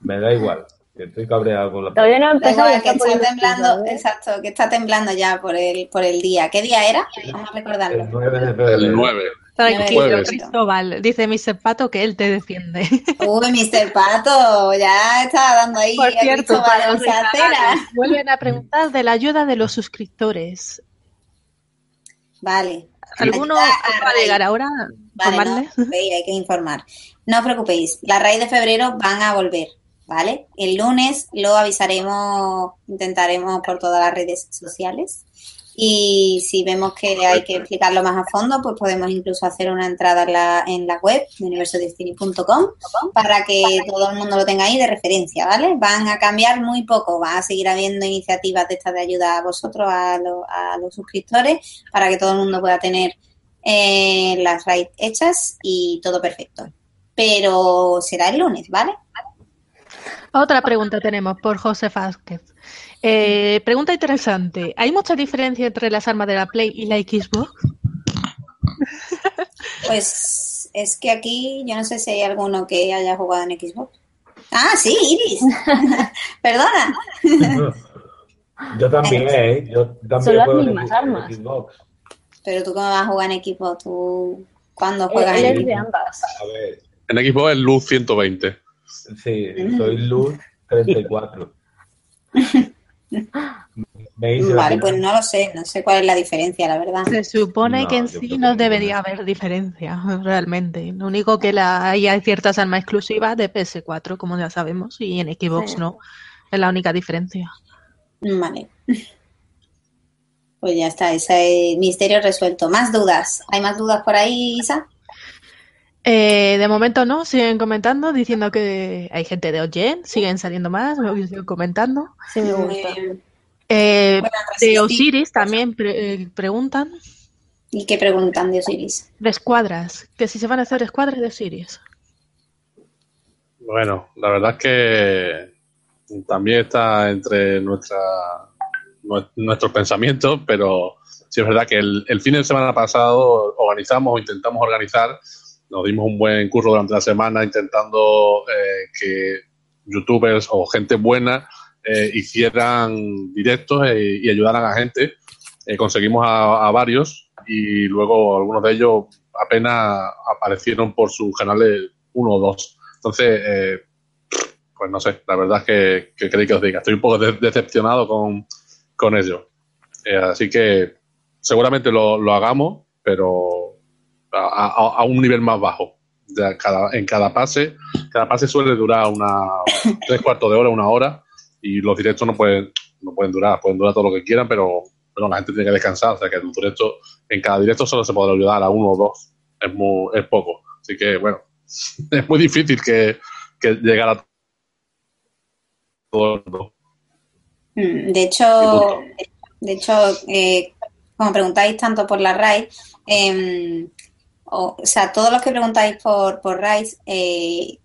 Me da igual. Estoy cabreado con la. Todavía no empezado. que está temblando, exacto, que está temblando ya por el, por el día. ¿Qué día era? Vamos a recordarlo. El 9 de febrero. El 9. Tranquilo, Cristóbal. Dice Mr. Pato que él te defiende. Uy, Mr. Pato, ya está dando ahí. Por cierto, para los vuelven a preguntar de la ayuda de los suscriptores. Vale. ¿Alguno va a llegar ahora? Vale, no, hay que informar. No os preocupéis, la raíz de febrero van a volver. ¿Vale? El lunes lo avisaremos, intentaremos por todas las redes sociales. Y si vemos que hay que explicarlo más a fondo, pues podemos incluso hacer una entrada en la, en la web de universodestiny.com para que todo el mundo lo tenga ahí de referencia, ¿vale? Van a cambiar muy poco, va a seguir habiendo iniciativas de estas de ayuda a vosotros, a, los suscriptores, para que todo el mundo pueda tener eh, las raids hechas y todo perfecto. Pero será el lunes, ¿vale? Otra pregunta tenemos por José Vázquez. Eh, pregunta interesante. ¿Hay mucha diferencia entre las armas de la Play y la Xbox? Pues es que aquí yo no sé si hay alguno que haya jugado en Xbox. Ah, sí, Iris. Perdona. yo también, ¿eh? Yo también Son las mismas armas. Xbox. Pero tú cómo vas a jugar en Xbox, tú cuando juegas en Xbox. de ambas. A ver. En Xbox es luz 120. Sí, soy Luz 34. vale, pues no lo sé, no sé cuál es la diferencia, la verdad. Se supone que en sí no debería haber diferencia, realmente. Lo único que la, hay ciertas armas exclusivas de PS4, como ya sabemos, y en Xbox no. Es la única diferencia. Vale. Pues ya está, ese misterio resuelto. ¿Más dudas? ¿Hay más dudas por ahí, Isa? Eh, de momento no, siguen comentando, diciendo que hay gente de Oyen, siguen saliendo más, lo siguen comentando. Sí, me gusta. Eh, de Osiris también eh, preguntan. ¿Y qué preguntan de Osiris? De escuadras, que si se van a hacer escuadras de Osiris. Bueno, la verdad es que también está entre nuestra, nuestros pensamientos, pero sí es verdad que el, el fin de semana pasado organizamos o intentamos organizar nos dimos un buen curso durante la semana intentando eh, que youtubers o gente buena eh, hicieran directos eh, y ayudaran a gente. conseguimos a, varios y luego algunos de ellos apenas aparecieron por sus canales uno o dos. Entonces, pues no sé, la verdad es que, que queréis que os diga. Estoy un poco decepcionado con, con ello. así que seguramente lo, lo hagamos, pero a, un nivel más bajo. en cada pase, cada pase suele durar una tres cuartos de hora, una hora, y los directos no pueden, no pueden durar, pueden durar todo lo que quieran, pero, pero la gente tiene que descansar, o sea que directo, en cada directo solo se podrá ayudar a uno o dos, es, muy, es poco. Así que bueno, es muy difícil que, que llegar a todo el mundo. Mm, de hecho, de hecho, eh, como preguntáis tanto por la RAI, eh, o, o sea, todos los que preguntáis por, por RISE, eh,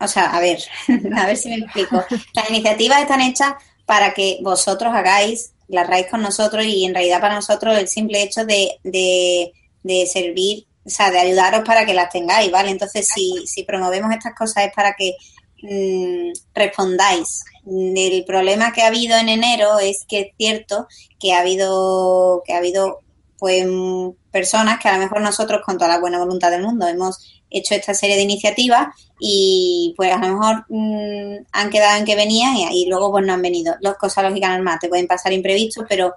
o sea, a ver, a ver si me explico. Las iniciativas están hechas para que vosotros hagáis las RISE con nosotros y en realidad para nosotros el simple hecho de, de, de servir, o sea, de ayudaros para que las tengáis, ¿vale? Entonces, si, si promovemos estas cosas es para que mm, respondáis. El problema que ha habido en enero es que es cierto que ha habido, que ha habido pues personas que a lo mejor nosotros con toda la buena voluntad del mundo hemos hecho esta serie de iniciativas y pues a lo mejor mm, han quedado en que venían y, y luego pues no han venido. Las cosas lógicas normales te pueden pasar imprevistos, pero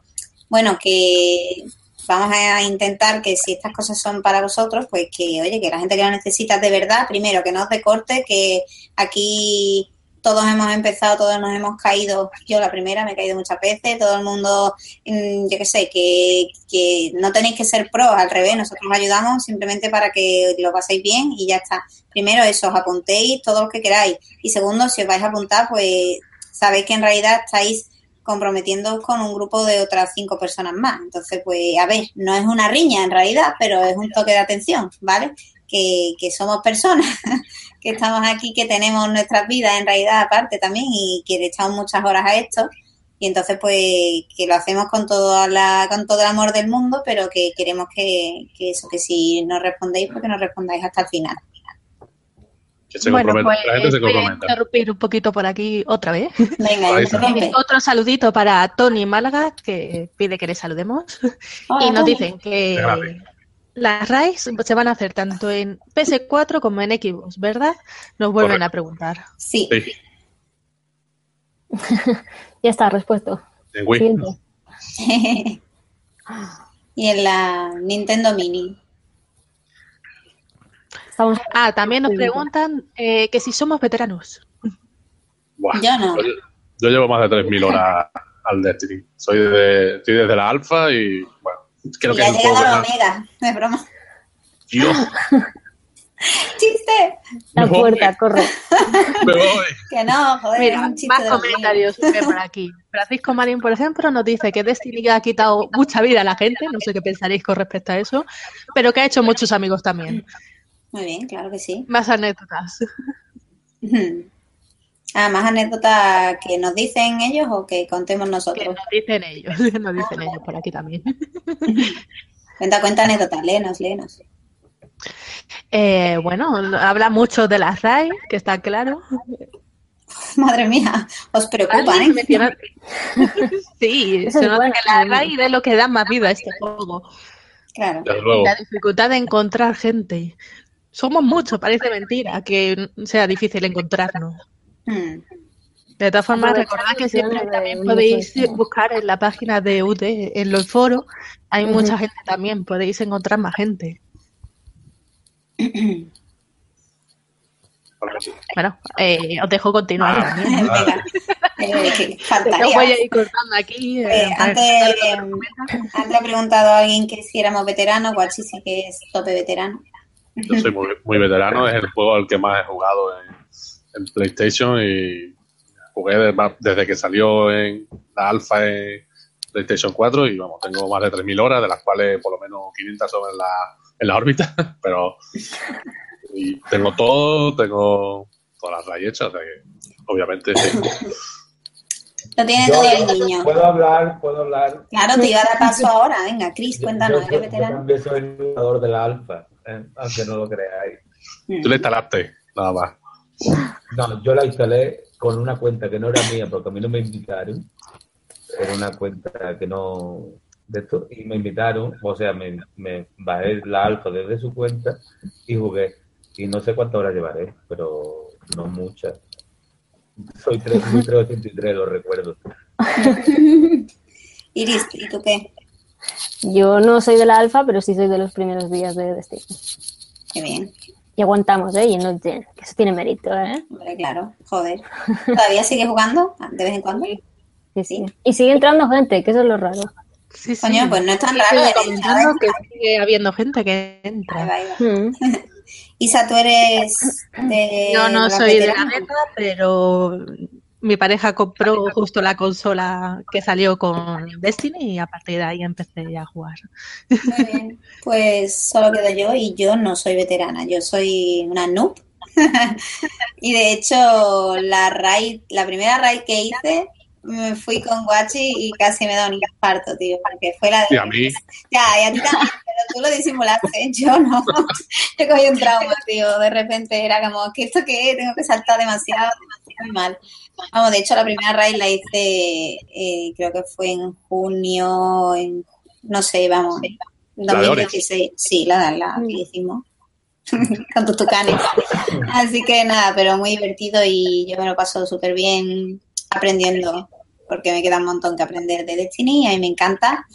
bueno, que vamos a intentar que si estas cosas son para vosotros, pues que, oye, que la gente que lo necesita de verdad, primero, que no os decorte, que aquí todos hemos empezado, todos nos hemos caído, yo la primera me he caído muchas veces, todo el mundo, mm, yo qué sé, que, que no tenéis que ser pro, al revés, nosotros os ayudamos simplemente para que lo paséis bien y ya está. Primero eso, os apuntéis todo lo que queráis. Y segundo, si os vais a apuntar, pues sabéis que en realidad estáis comprometiendo con un grupo de otras cinco personas más. Entonces, pues, a ver, no es una riña en realidad, pero es un toque de atención, ¿vale? Que, que somos personas, que estamos aquí, que tenemos nuestras vidas en realidad aparte también y que le echamos muchas horas a esto. Y entonces, pues, que lo hacemos con todo, la, con todo el amor del mundo, pero que queremos que, que eso, que si no respondéis, pues que nos respondáis hasta el final. Que se Bueno, pues la gente se voy a interrumpir un poquito por aquí otra vez. Venga. Otro saludito para Tony Málaga, que pide que le saludemos. Hola, y nos Tony. dicen que. Las RAIs se van a hacer tanto en PS4 como en Xbox, ¿verdad? Nos vuelven Correcto. a preguntar. Sí. Sí, Ya está, respuesto. en Wii. Siguiente. y en la Nintendo Mini. Estamos Ah, también nos preguntan eh, que si somos veteranos. Buah, Yo no. Yo, yo llevo más de 3.000 horas al Destiny. Soy de, estoy desde la alfa y, bueno, creo y que ya es un la. Omega. No es broma. Dios, ¡Chiste! la puerta, corre. me voy. Que no, joder, Mira, es un chiste más de comentarios que por aquí. Francisco Marín, por ejemplo, nos dice que Destiny ha quitado mucha vida a la gente, no sé qué pensaréis con respecto a eso, pero que ha hecho muchos amigos también. Muy bien, claro que sí. Más anécdotas. Ah, más anécdotas que nos dicen ellos o que contemos Que nosotros. nos dicen ellos, nos dicen ellos por aquí también. Cuenta, cuenta anécdotas, léenos, léenos. Eh, bueno, habla mucho de las RAI, que está claro. Madre mía, os preocupan, Alguien ¿eh? menciona- sí, se nota bueno. que la RAI es lo que da más vida a este juego. Claro. La dificultad de encontrar gente. Somos muchos, parece mentira que sea difícil encontrarnos. De todas formas, recordad que siempre también podéis buscar en la página de UD, en los foros, hay mucha gente también, podéis encontrar más gente. Bueno, eh, os dejo continuar también. Venga. Eh, Yo voy a ir cortando aquí. eh, Eh, antes, antes ha preguntado a alguien que si éramos veteranos, Guachi sí que es tope veterano. Yo soy muy, muy veterano, es el juego al que más he jugado en, en PlayStation y jugué de- desde que salió en la alfa en PlayStation 4 y vamos, tengo más de 3.000 horas, de las cuales por lo menos 500 son en la, en la órbita, pero y tengo todo, tengo todas las rayas hechas, o sea que obviamente sí. Lo tiene Yo- todo el niño. Puedo hablar, puedo hablar. Claro, te iba a dar paso ahora. Venga, Chris, Yo- cuéntanos, yo- ¿eres yo veterano? también soy el jugador de la alfa, eh, aunque no lo creáis. Tú le instalaste, nada más. No, yo la instalé con una cuenta que no era mía porque a mí no me invitaron. Era una cuenta que no de esto y me invitaron, o sea, me, me bajé la alfa desde su cuenta y jugué. Y no sé cuántas horas llevaré, pero no muchas. Soy 3, muy 383, lo recuerdo. Iris, ¿y tú qué? Yo no soy de la alfa, pero sí soy de los primeros días de Destiny. Qué bien. Y aguantamos, ¿eh? Y el gen, que eso tiene mérito, ¿eh? Hombre, claro, joder. ¿Todavía sigues jugando de vez en cuando? Sí, sí. Y sigue entrando gente, que eso es lo raro. Sí, sí. Coño, pues no es tan Sí, raro. sigue ¿sabes? que sigue habiendo gente que Ahí entra. va, ahí va. Mm. Isa, tú eres de. Yo no soy de la beta, pero mi pareja compró justo la consola que salió con Destiny y a partir de ahí empecé a jugar. Muy bien. Pues solo quedo yo y yo no soy veterana, yo soy una noob. y de hecho, la raid, la primera raid que hice, me fui con Guachi y casi me da un infarto, tío, porque fue la de... Y a mí, Ya, y a ti también, pero tú lo disimulaste, yo no. Yo cogí un trauma, tío, de repente era como, ¿qué esto qué es? Tengo que saltar demasiado, demasiado mal. Vamos, de hecho la primera raid la hice, eh, creo que fue en junio, en, no sé, vamos, La de Onyx. 2016. Sí, la, la que hicimos. Con tus tucanes. Así que nada, pero muy divertido y yo me lo paso súper bien aprendiendo, porque me queda un montón que aprender de Destiny y a mí me encanta.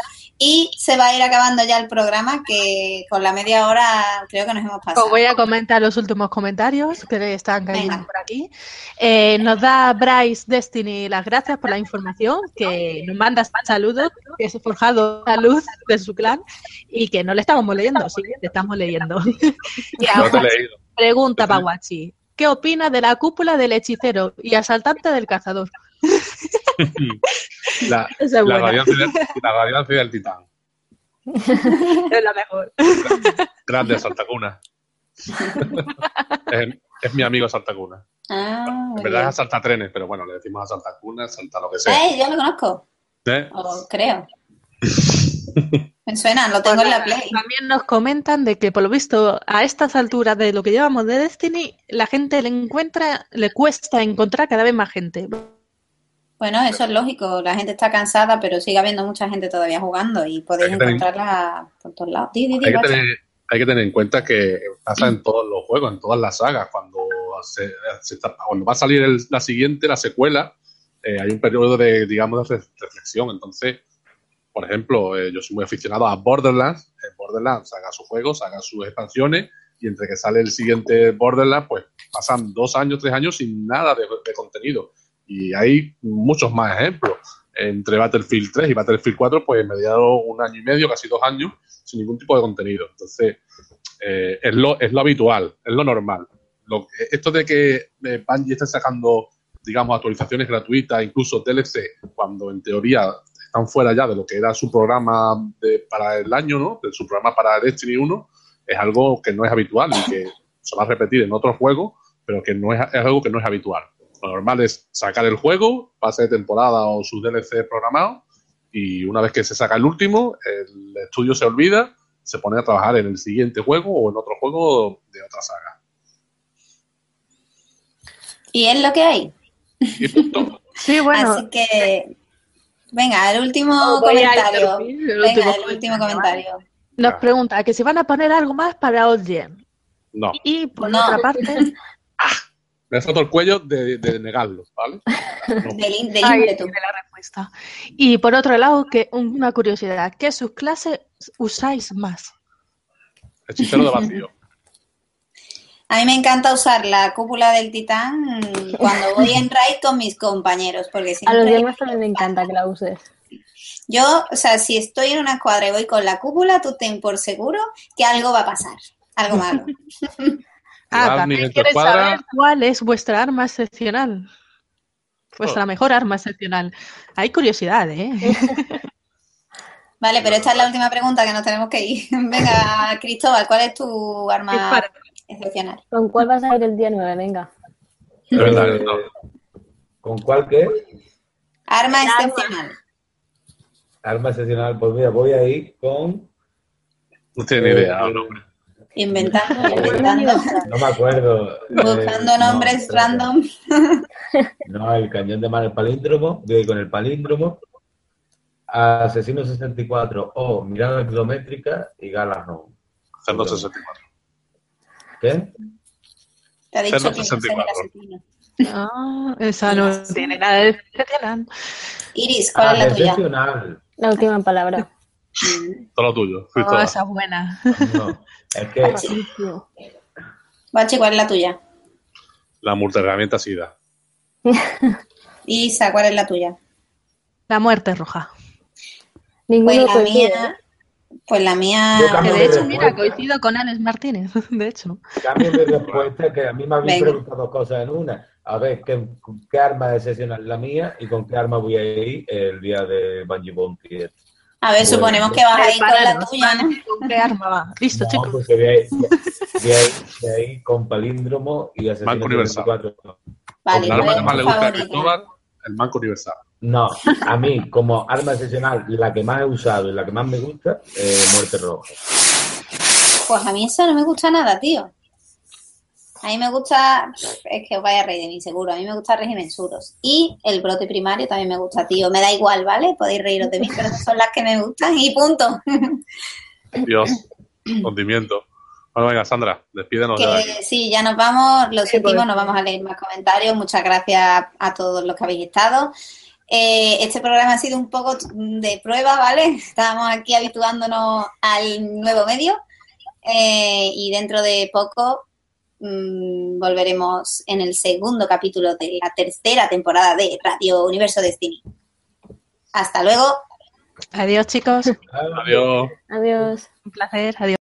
Y se va a ir acabando ya el programa, que con la media hora creo que nos hemos pasado. Os voy a comentar los últimos comentarios que están cayendo Venga. por aquí. Eh, nos da Bryce Destiny las gracias por la información, que nos manda saludos, que se ha forjado la luz de su clan y que no le estamos leyendo, sí, le estamos leyendo. y no te he ahora leído. pregunta Paguachi, ¿qué opina de la cúpula del hechicero y asaltante del cazador? La, Esa es la, buena, radiancia del, la radiancia del titán. es la mejor. Grande Saltacuna. es, es mi amigo Saltacuna. Ah, En verdad bien. es Saltatrenes, pero bueno, le decimos a Saltacuna, Salta lo que sea. Eh, yo lo conozco, ¿Eh? o creo. Me suena, lo tengo en la Play. También nos comentan de que por lo visto a estas alturas de lo que llevamos de Destiny, la gente le encuentra, le cuesta encontrar cada vez más gente. Bueno, eso es lógico. La gente está cansada, pero sigue habiendo mucha gente todavía jugando y podéis que tener- encontrarla por todos lados. Di, di, di, Hay que, tener, hay que tener en cuenta que pasa en todos los juegos, en todas las sagas. Cuando, se, se está- cuando va a salir el- la siguiente, la secuela, eh, hay un periodo de, digamos, de re- reflexión. Entonces, por ejemplo, eh, yo soy muy aficionado a Borderlands. En Borderlands saca sus juegos, saca sus expansiones, y entre que sale el siguiente Borderlands, pues pasan dos años, tres años sin nada de, de contenido. Y hay muchos más ejemplos. Entre Battlefield 3 y Battlefield 4, pues me dado un año y medio, casi dos años, sin ningún tipo de contenido. Entonces, eh, es, lo, es lo habitual, es lo normal. Lo, esto de que eh, Bungie esté sacando, digamos, actualizaciones gratuitas, incluso DLC, cuando en teoría están fuera ya de lo que era su programa de- para el año, ¿no? De su programa para Destiny 1, es algo que no es habitual y que se va a repetir en otros juegos, pero que no es, es algo que no es habitual. Lo normal es sacar el juego, pase de temporada o sus DLC programados, y una vez que se saca el último, el estudio se olvida, se pone a trabajar en el siguiente juego o en otro juego de otra saga. Y es lo que hay. Y punto. Sí, bueno, Así que, venga, el último comentario. el Venga, último el último comentario, comentario. Nos pregunta que si van a poner algo más para Old Gen. No, Y por No. otra parte, me ha el cuello de, de negarlo, ¿vale? No. Del, ahí tiene la respuesta. Y por otro lado, que una curiosidad, ¿qué subclase usáis más? Hechicero de vacío. A mí me encanta usar la cúpula del titán cuando voy en raid con mis compañeros, porque A los siempre demás también me encanta que la uses. yo, o sea, si estoy en una cuadra y voy con la cúpula, tú ten por seguro que algo va a pasar, algo malo. Ah, también ni en tu quieres escuadra- saber cuál es vuestra arma excepcional. Vuestra Oh. mejor arma excepcional. Hay curiosidad, ¿eh? Vale, pero esta es la última pregunta que nos tenemos que ir. Venga, Cristóbal, ¿cuál es tu arma Dispara. excepcional? ¿Con cuál vas a ir el día 9? Venga. Verdad. ¿Con cuál qué? Arma excepcional. Arma excepcional. Pues mira, voy a ir con. No tiene eh, idea. no, hombre. Inventando, Eh, inventando, No me acuerdo. eh, buscando no, nombres espérate. random. No, el cañón de mano, el palíndromo, de con el palíndromo, Asesino 64 o Mirada Kilométrica y Galas no. Cerdo 64. ¿Qué? Te ha dicho Cerdo que no sé del 64. asesino. Ah, esa no tiene nada de. Iris, ¿cuál Ah, es la tuya? La última palabra. Todo lo tuyo. Oh, Cristóbal. esa buena. No, es que Bachi, ¿cuál es la tuya? La multiherramienta SIDA. Isa, ¿cuál es la tuya? La muerte roja. Ninguno Pues la mía, Pues la mía. Que de de hecho, mira, coincido con Alex Martínez, de hecho. Cambio de respuesta, que a mí me habéis preguntado dos cosas en una. A ver, ¿qué, qué arma excepcional la mía y con qué arma voy a ir el día de Bungie Bounty? A ver, Bueno. suponemos que vas a ir con la tuya, ¿no? ¿Con qué arma va? Listo, No, chicos. pues con palíndromo y asesino Banco Universal. 24. Vale, La Con arma ¿cuál que más le gusta a? Cristóbal, el Banco Universal. No, a mí, como arma excepcional, la que más he usado y la que más me gusta, eh, Muerte Roja. Pues a mí eso no me gusta nada, tío. A mí me gusta, es que os vaya a reír de mí seguro, a mí me gusta régimen suros. Y el brote primario también me gusta, tío. Me da igual, ¿vale? Podéis reíros de mí, pero son las que me gustan y punto. Dios, hundimiento. Bueno, venga, Sandra, despídenos de sí, ya nos vamos, lo Sí, sentimos, pues. no vamos a leer más comentarios. Muchas gracias a todos los que habéis estado. Eh, este programa ha sido un poco de prueba, ¿vale? Estábamos aquí habituándonos al nuevo medio eh, y dentro de poco mm, volveremos en el segundo capítulo de la tercera temporada de Radio Universo Destiny. Hasta luego. Adiós, chicos. Adiós. Adiós. Un placer. Adiós.